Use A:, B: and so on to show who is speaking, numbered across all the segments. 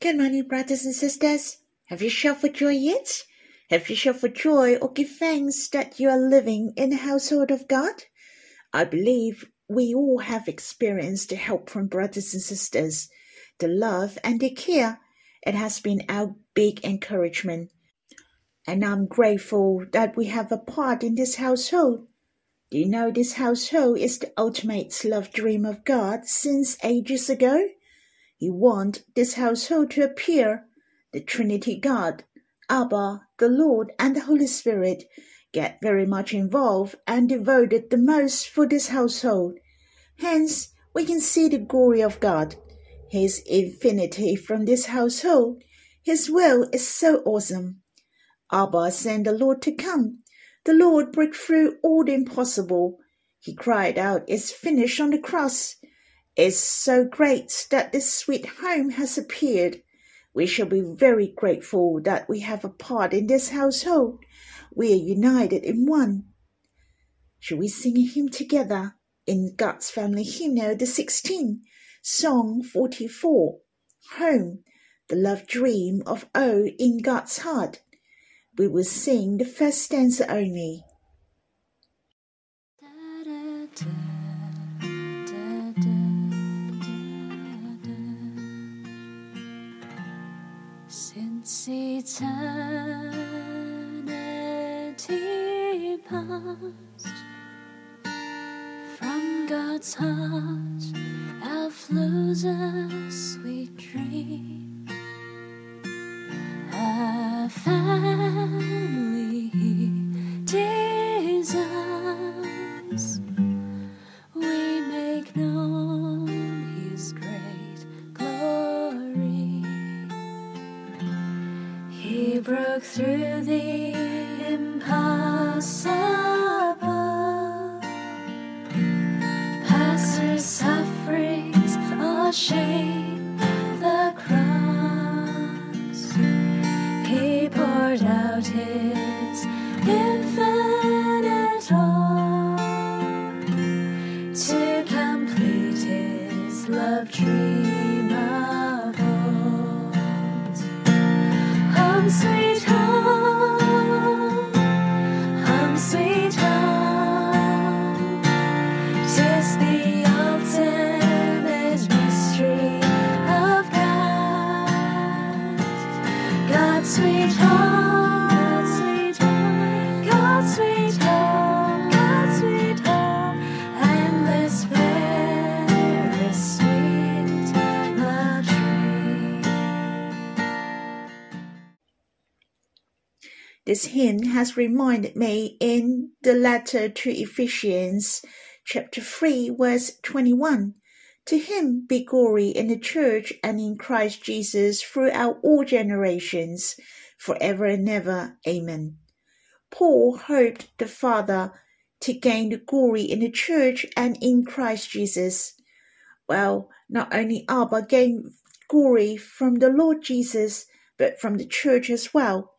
A: Good morning, brothers and sisters. Have you shouted for joy yet? Have you shouted for joy or give thanks that you are living in the household of God? I believe we all have experienced the help from brothers and sisters, the love and the care. It has been our big encouragement. And I'm grateful that we have a part in this household. Do you know this household is the ultimate love dream of God since ages ago? He want this household to appear. The Trinity God, Abba, the Lord, and the Holy Spirit get very much involved and devoted the most for this household. Hence, we can see the glory of God, His infinity from this household. His will is so awesome. Abba sent the Lord to come. The Lord broke through all the impossible. He cried out, It's finished on the cross is so great that this sweet home has appeared. We shall be very grateful that we have a part in this household. We are united in one. Shall we sing a hymn together in God's Family Hymnal, the 16, Song 44, Home, the love dream of O in God's heart. We will sing the first stanza only.
B: Eternity past. From God's heart out flows a sweet dream. A broke through the impossible,
A: has reminded me in the letter to Ephesians, chapter 3, verse 21. To him be glory in the church and in Christ Jesus throughout all generations, forever and ever. Amen. Paul hoped the Father to gain the glory in the church and in Christ Jesus. Well, not only Abba gained glory from the Lord Jesus, but from the church as well.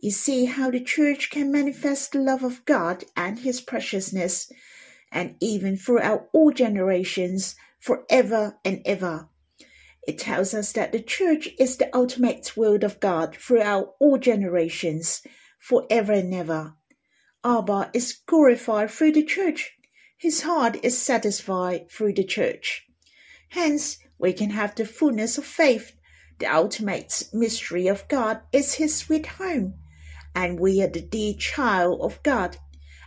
A: You see how the church can manifest the love of God and his preciousness, and even throughout all generations, forever and ever. It tells us that the church is the ultimate word of God throughout all generations, forever and ever. Abba is glorified through the church. His heart is satisfied through the church. Hence, we can have the fullness of faith. The ultimate mystery of God is His sweet home, and we are the dear child of God,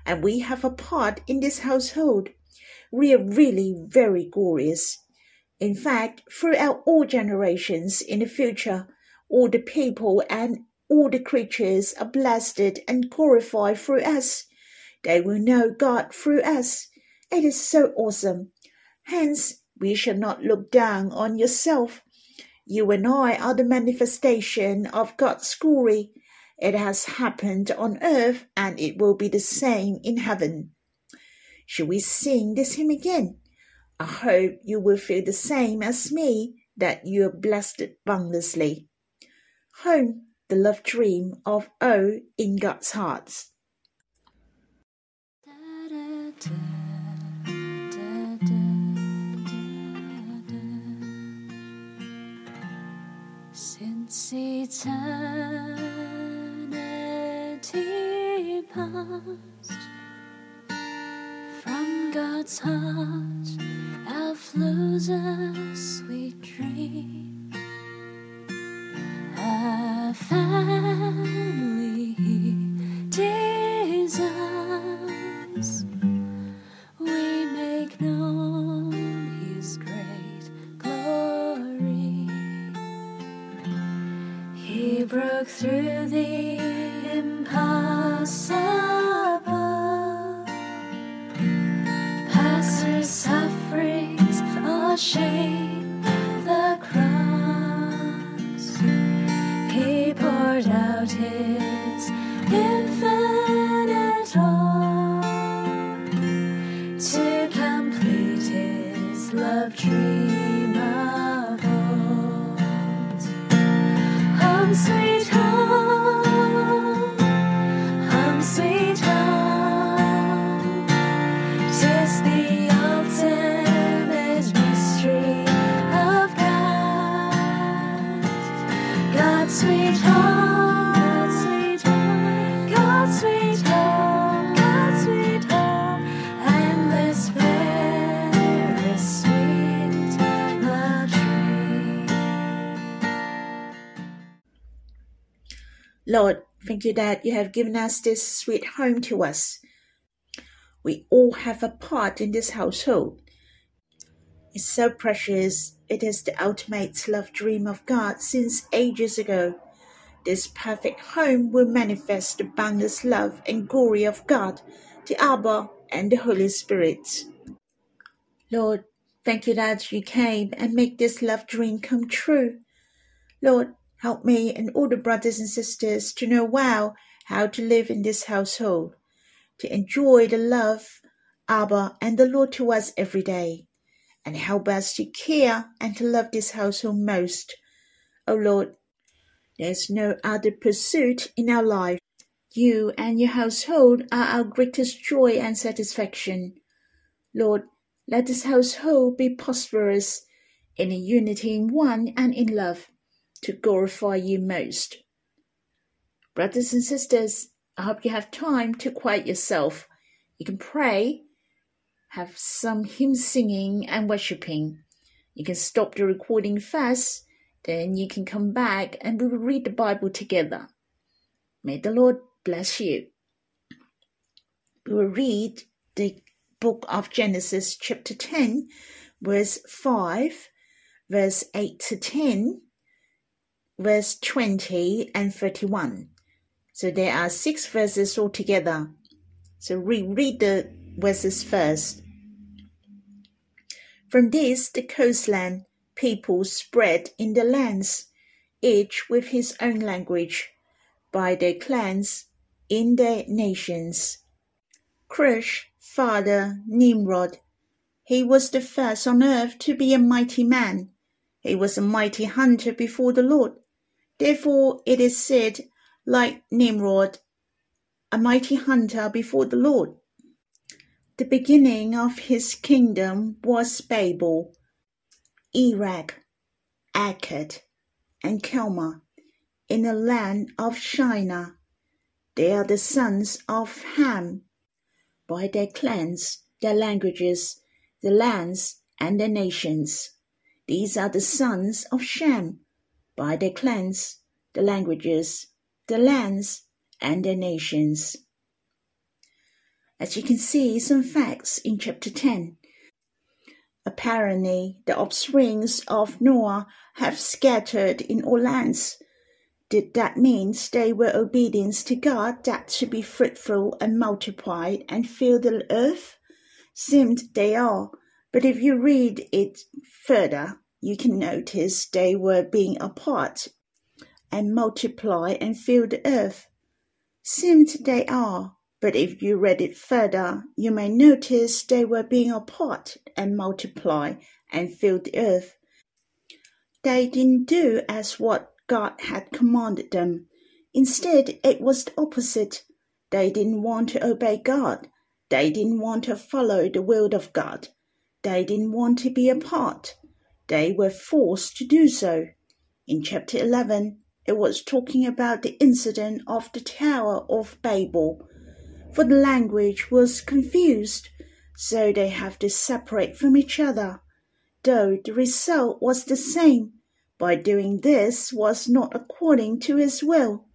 A: and we have a part in this household. We are really very glorious. In fact, throughout all generations in the future, all the people and all the creatures are blessed and glorified through us. They will know God through us. It is so awesome. Hence, we shall not look down on yourself. You and I are the manifestation of God's glory. It has happened on earth and it will be the same in heaven. Shall we sing this hymn again? I hope you will feel the same as me that you are blessed boundlessly. Home, the love dream of O in God's hearts.
B: Since eternity past, from God's heart outflows a sweet infinite
A: Lord, thank you that you have given us this sweet home to us. We all have a part in this household. It's so precious. It is the ultimate love dream of God since ages ago. This perfect home will manifest the boundless love and glory of God, the Abba, and the Holy Spirit. Lord, thank you that you came and make this love dream come true. Lord, help me and all the brothers and sisters to know well how to live in this household, to enjoy the love, Abba, and the Lord to us every day, and help us to care and to love this household most. O Lord, there's no other pursuit in our life. You and your household are our greatest joy and satisfaction. Lord, let this household be prosperous in unity in one and in love to glorify you most. Brothers and sisters, I hope you have time to quiet yourself. You can pray, have some hymn singing and worshipping. You can stop the recording first, then you can come back and we will read the Bible together. May the Lord bless you. We will read the book of Genesis, chapter 10, verse 5, verse 8 to 10, verse 20, and 31. So there are six verses altogether. So we read the verses first. From this, the coastland people spread in the lands, each with his own language, by their clans, in their nations. Cush, father Nimrod, he was the first on earth to be a mighty man. He was a mighty hunter before the Lord. Therefore it is said, like Nimrod, a mighty hunter before the Lord. The beginning of his kingdom was Babel, Erech, Accad, and Calneh, in the land of Shinar. They are the sons of Ham, by their clans, their languages, the lands, and their nations. These are the sons of Shem, by their clans, the languages, the lands, and their nations. As you can see, some facts in chapter 10. Apparently, the offsprings of Noah have scattered in all lands. Did that mean they were obedient to God that to be fruitful and multiply and fill the earth? Seemed they are, but if you read it further, you can notice they were being apart and multiply and fill the earth. Seemed they are, but if you read it further, you may notice they were being apart and multiply and fill the earth. They didn't do as what God had commanded them. Instead, it was the opposite. They didn't want to obey God. They didn't want to follow the will of God. They didn't want to be apart. They were forced to do so. In chapter 11, it was talking about the incident of the Tower of Babel, for the language was confused, so they have to separate from each other, though the result was the same. By doing this was not according to his will.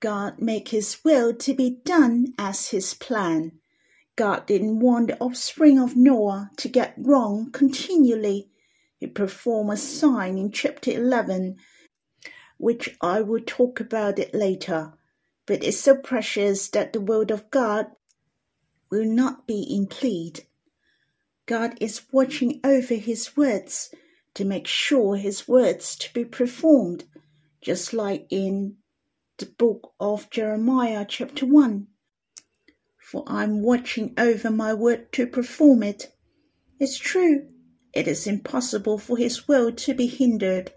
A: God made his will to be done as his plan. God didn't want the offspring of Noah to get wrong continually. He performed a sign in chapter 11, which I will talk about it later, but it's so precious that the word of God will not be impleed. God is watching over his words to make sure his words to be performed, just like in the book of Jeremiah chapter 1 for I'm watching over my word to perform it. It's true, it is impossible for his will to be hindered.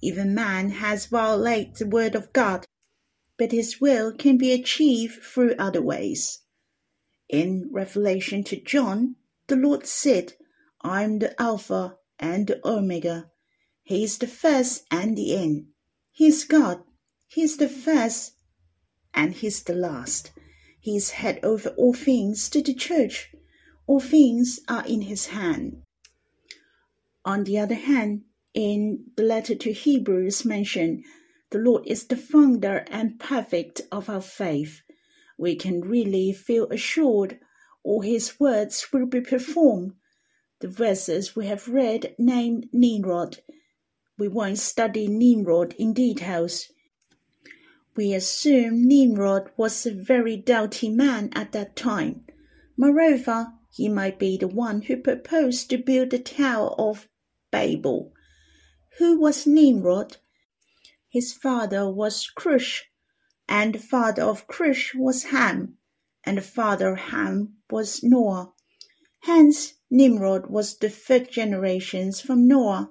A: Even man has violated the word of God, but his will can be achieved through other ways. In Revelation to John, the Lord said, I am the Alpha and the Omega. He is the first and the end. He is God. He is the first and He is the last. He is head over all things to the church. All things are in his hand. On the other hand, in the letter to Hebrews mentioned, the Lord is the founder and perfect of our faith. We can really feel assured all his words will be performed. The verses we have read named Nimrod. We won't study Nimrod in details. We assume Nimrod was a very doughty man at that time. Moreover, he might be the one who proposed to build the Tower of Babel. Who was Nimrod? His father was Cush, and the father of Cush was Ham, and the father of Ham was Noah. Hence, Nimrod was the third generation from Noah,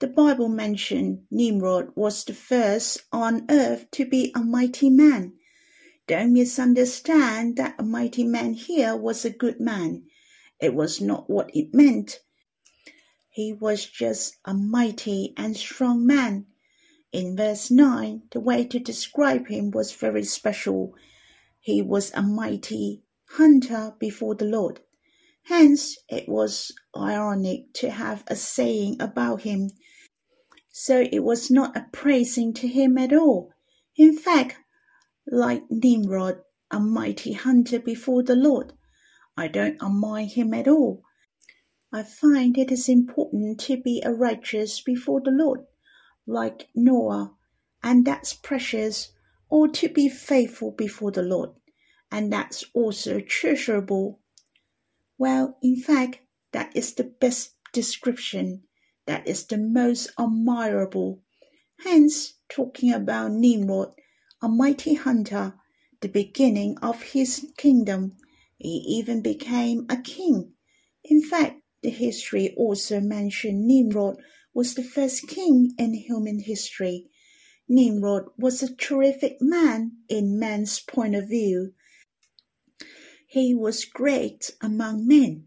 A: the Bible mentioned Nimrod was the first on earth to be a mighty man. Don't misunderstand that a mighty man here was a good man. It was not what it meant. He was just a mighty and strong man. In verse 9, the way to describe him was very special. He was a mighty hunter before the Lord. Hence, it was ironic to have a saying about him so it was not a praising to him at all. In fact, like Nimrod, a mighty hunter before the Lord, I don't admire him at all. I find it is important to be a righteous before the Lord, like Noah, and that's precious, or to be faithful before the Lord, and that's also treasurable. Well, in fact, that is the best description that is the most admirable. Hence, talking about Nimrod, a mighty hunter, the beginning of his kingdom, he even became a king. In fact, the history also mentioned Nimrod was the first king in human history. Nimrod was a terrific man in man's point of view. He was great among men,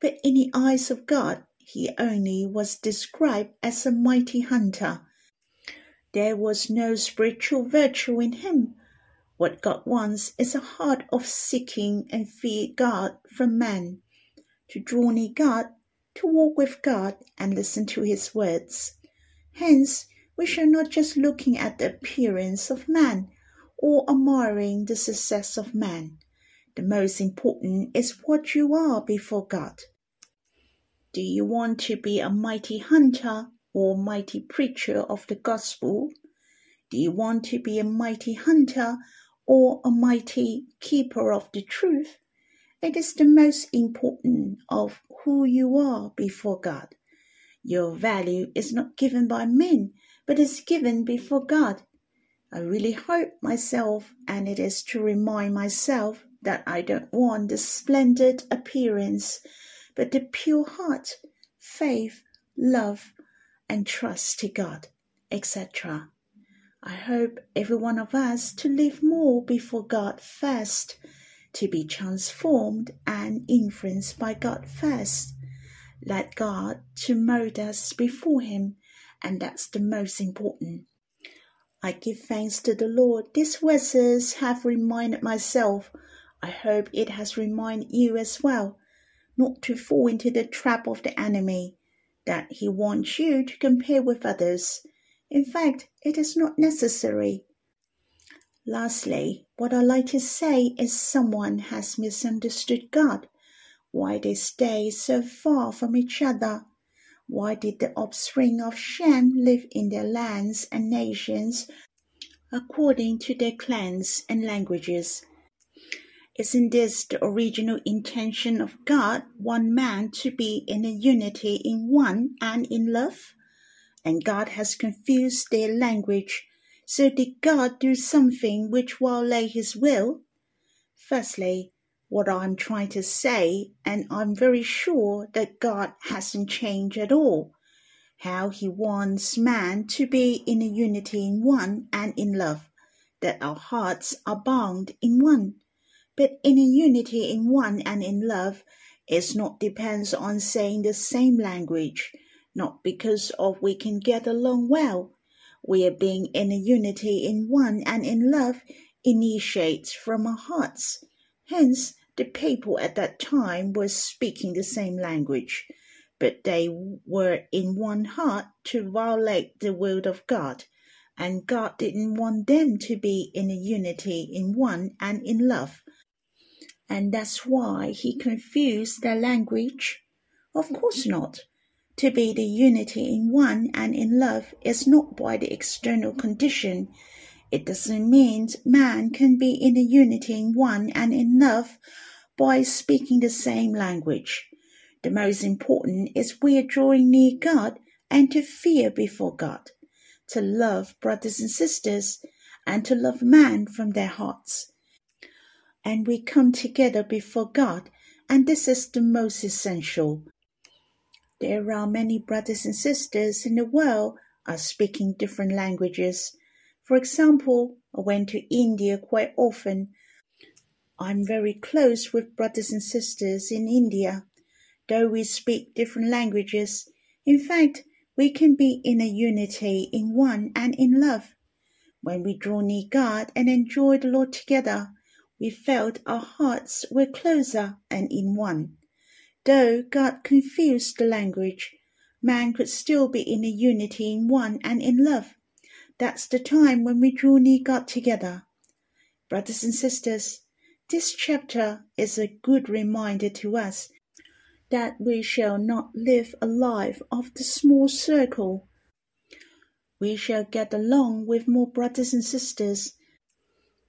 A: but in the eyes of God, he only was described as a mighty hunter. There was no spiritual virtue in him. What God wants is a heart of seeking and fear God from man, to draw near God, to walk with God and listen to his words. Hence, we shall not just looking at the appearance of man or admiring the success of man. The most important is what you are before God. Do you want to be a mighty hunter or mighty preacher of the gospel? Do you want to be a mighty hunter or a mighty keeper of the truth? It is the most important of who you are before God. Your value is not given by men, but is given before God. I really hope myself, and it is to remind myself that I don't want the splendid appearance but the pure heart, faith, love, and trust to God, etc. I hope every one of us to live more before God first, to be transformed and influenced by God first. Let God to mold us before Him and that's the most important. I give thanks to the Lord. These verses have reminded myself. I hope it has reminded you as well, not to fall into the trap of the enemy, that he wants you to compare with others. In fact, it is not necessary. Lastly, what I like to say is someone has misunderstood God. Why they stay so far from each other? Why did the offspring of Shem live in their lands and nations according to their clans and languages? Isn't this the original intention of God, one man to be in a unity in one and in love? And God has confused their language. So did God do something which violate his will? Firstly, what I'm trying to say, and I'm very sure that God hasn't changed at all. How He wants man to be in a unity in one and in love, that our hearts are bound in one. But in a unity in one and in love is not depends on saying the same language, not because of we can get along well. We are being in a unity in one and in love initiates from our hearts. Hence, the people at that time were speaking the same language, but they were in one heart to violate the will of God, and God didn't want them to be in a unity in one and in love. And that's why he confused their language? Of course not. To be the unity in one and in love is not by the external condition. It doesn't mean man can be in the unity in one and in love by speaking the same language. The most important is we are drawing near God and to fear before God, to love brothers and sisters, and to love man from their hearts. And we come together before God, and this is the most essential. There are many brothers and sisters in the world are speaking different languages. For example, I went to India quite often I'm very close with brothers and sisters in India, though we speak different languages. In fact, we can be in a unity in one and in love. When we draw near God and enjoy the Lord together, we felt our hearts were closer and in one. Though God confused the language, man could still be in a unity in one and in love. That's the time when we draw near God together. Brothers and sisters, this chapter is a good reminder to us that we shall not live a life of the small circle. We shall get along with more brothers and sisters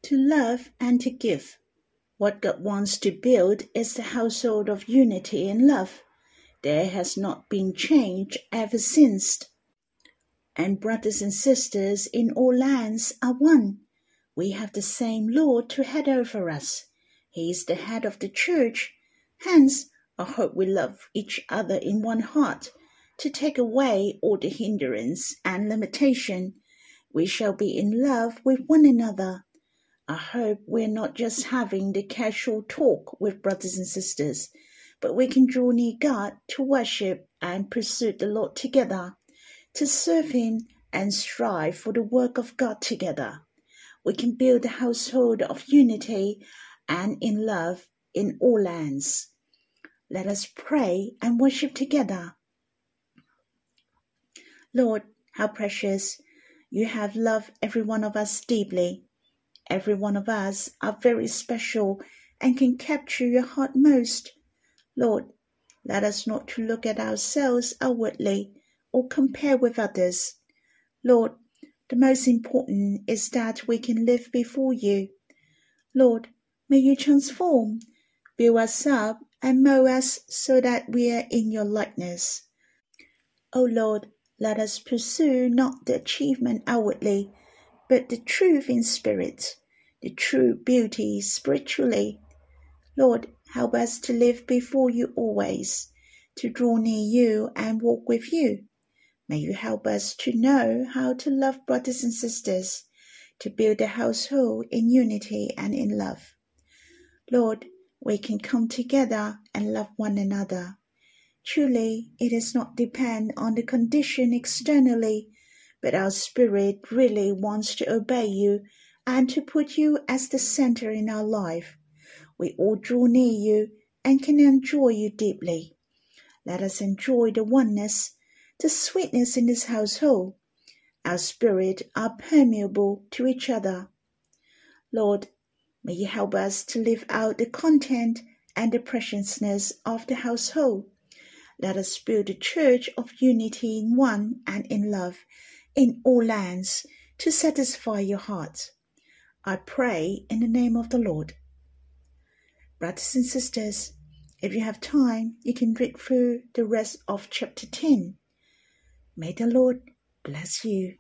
A: to love and to give. What God wants to build is the household of unity and love. There has not been change ever since. And brothers and sisters in all lands are one. We have the same Lord to head over us. He is the head of the church. Hence, I hope we love each other in one heart to take away all the hindrance and limitation. We shall be in love with one another. I hope we're not just having the casual talk with brothers and sisters, but we can draw near God to worship and pursue the Lord together, to serve Him and strive for the work of God together. We can build a household of unity and in love in all lands. Let us pray and worship together. Lord, how precious you have loved every one of us deeply. Every one of us are very special and can capture your heart most. Lord, let us not to look at ourselves outwardly or compare with others. Lord, the most important is that we can live before you. Lord, May you transform, build us up, and mold us so that we are in your likeness. O Lord, let us pursue not the achievement outwardly, but the truth in spirit, the true beauty spiritually. Lord, help us to live before you always, to draw near you and walk with you. May you help us to know how to love brothers and sisters, to build a household in unity and in love. Lord, we can come together and love one another. Truly, it does not depend on the condition externally, but our spirit really wants to obey you and to put you as the center in our life. We all draw near you and can enjoy you deeply. Let us enjoy the oneness, the sweetness in this household. Our spirit are permeable to each other. Lord, may you help us to live out the content and the preciousness of the household. Let us build a church of unity in one and in love in all lands to satisfy your heart. I pray in the name of the Lord. Brothers and sisters, if you have time, you can read through the rest of chapter 10. May the Lord bless you.